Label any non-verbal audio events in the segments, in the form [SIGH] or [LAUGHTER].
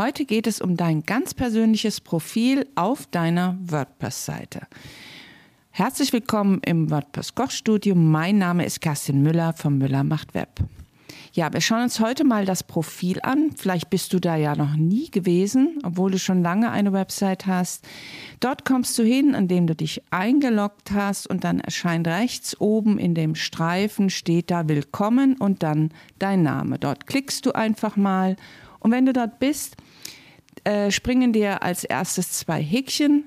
Heute geht es um dein ganz persönliches Profil auf deiner WordPress-Seite. Herzlich willkommen im WordPress Kochstudio. Mein Name ist Kerstin Müller von Müller macht Web. Ja, wir schauen uns heute mal das Profil an. Vielleicht bist du da ja noch nie gewesen, obwohl du schon lange eine Website hast. Dort kommst du hin, indem du dich eingeloggt hast und dann erscheint rechts oben in dem Streifen steht da Willkommen und dann dein Name. Dort klickst du einfach mal und wenn du dort bist, äh, springen dir als erstes zwei Häkchen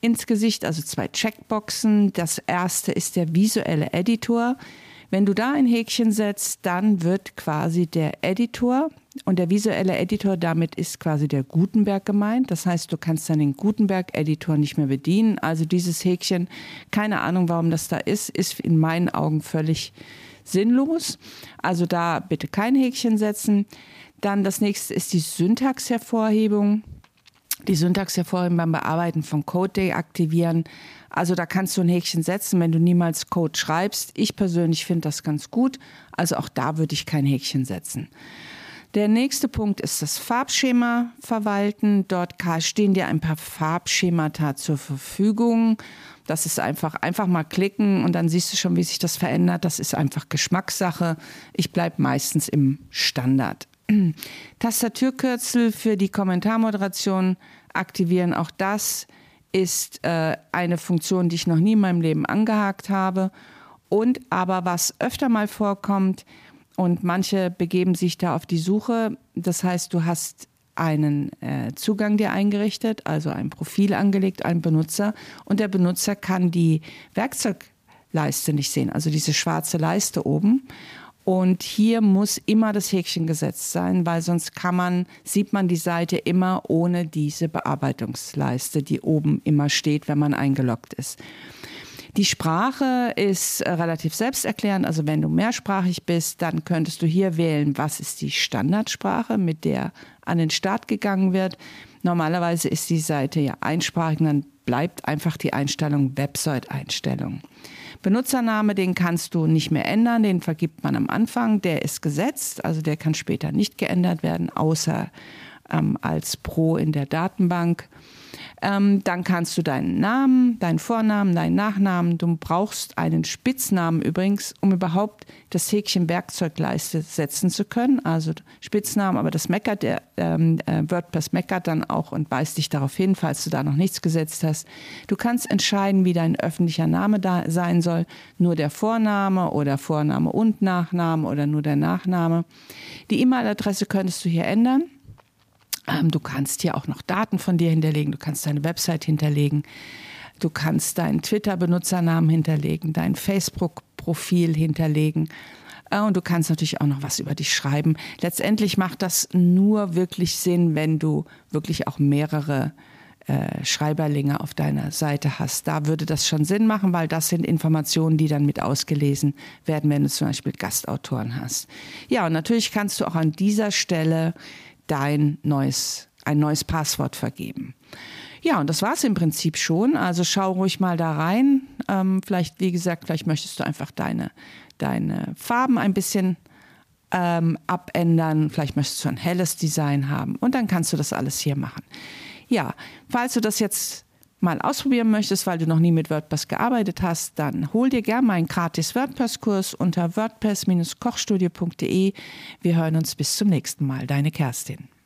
ins Gesicht, also zwei Checkboxen. Das erste ist der visuelle Editor. Wenn du da ein Häkchen setzt, dann wird quasi der Editor und der visuelle Editor, damit ist quasi der Gutenberg gemeint. Das heißt, du kannst dann den Gutenberg-Editor nicht mehr bedienen. Also dieses Häkchen, keine Ahnung, warum das da ist, ist in meinen Augen völlig sinnlos. Also da bitte kein Häkchen setzen. Dann das nächste ist die Syntaxhervorhebung. Die Syntaxhervorhebung beim Bearbeiten von Code deaktivieren. Also da kannst du ein Häkchen setzen, wenn du niemals Code schreibst. Ich persönlich finde das ganz gut. Also auch da würde ich kein Häkchen setzen. Der nächste Punkt ist das Farbschema verwalten. Dort stehen dir ein paar Farbschemata zur Verfügung. Das ist einfach, einfach mal klicken und dann siehst du schon, wie sich das verändert. Das ist einfach Geschmackssache. Ich bleibe meistens im Standard. [CLEARS THROAT] Tastaturkürzel für die Kommentarmoderation aktivieren. Auch das ist äh, eine Funktion, die ich noch nie in meinem Leben angehakt habe. Und aber was öfter mal vorkommt, und manche begeben sich da auf die Suche, das heißt, du hast einen äh, Zugang dir eingerichtet, also ein Profil angelegt, ein Benutzer, und der Benutzer kann die Werkzeugleiste nicht sehen, also diese schwarze Leiste oben. Und hier muss immer das Häkchen gesetzt sein, weil sonst kann man, sieht man die Seite immer ohne diese Bearbeitungsleiste, die oben immer steht, wenn man eingeloggt ist. Die Sprache ist äh, relativ selbsterklärend. Also wenn du mehrsprachig bist, dann könntest du hier wählen, was ist die Standardsprache, mit der an den Start gegangen wird. Normalerweise ist die Seite ja einsprachig, dann bleibt einfach die Einstellung Website-Einstellung. Benutzername, den kannst du nicht mehr ändern, den vergibt man am Anfang, der ist gesetzt, also der kann später nicht geändert werden, außer ähm, als Pro in der Datenbank. Ähm, dann kannst du deinen Namen, deinen Vornamen, deinen Nachnamen, du brauchst einen Spitznamen übrigens, um überhaupt das Häkchen Werkzeugleiste setzen zu können. Also Spitznamen, aber das meckert, der ähm, äh, WordPress meckert dann auch und weist dich darauf hin, falls du da noch nichts gesetzt hast. Du kannst entscheiden, wie dein öffentlicher Name da sein soll. Nur der Vorname oder Vorname und Nachname oder nur der Nachname. Die E-Mail-Adresse könntest du hier ändern. Du kannst hier auch noch Daten von dir hinterlegen, du kannst deine Website hinterlegen, du kannst deinen Twitter-Benutzernamen hinterlegen, dein Facebook-Profil hinterlegen. Äh, und du kannst natürlich auch noch was über dich schreiben. Letztendlich macht das nur wirklich Sinn, wenn du wirklich auch mehrere äh, Schreiberlinge auf deiner Seite hast. Da würde das schon Sinn machen, weil das sind Informationen, die dann mit ausgelesen werden, wenn du zum Beispiel Gastautoren hast. Ja, und natürlich kannst du auch an dieser Stelle dein neues, ein neues Passwort vergeben. Ja, und das war es im Prinzip schon. Also schau ruhig mal da rein. Ähm, vielleicht, wie gesagt, vielleicht möchtest du einfach deine, deine Farben ein bisschen ähm, abändern. Vielleicht möchtest du ein helles Design haben. Und dann kannst du das alles hier machen. Ja, falls du das jetzt mal ausprobieren möchtest, weil du noch nie mit WordPress gearbeitet hast, dann hol dir gerne meinen gratis WordPress-Kurs unter wordpress-kochstudio.de. Wir hören uns bis zum nächsten Mal. Deine Kerstin.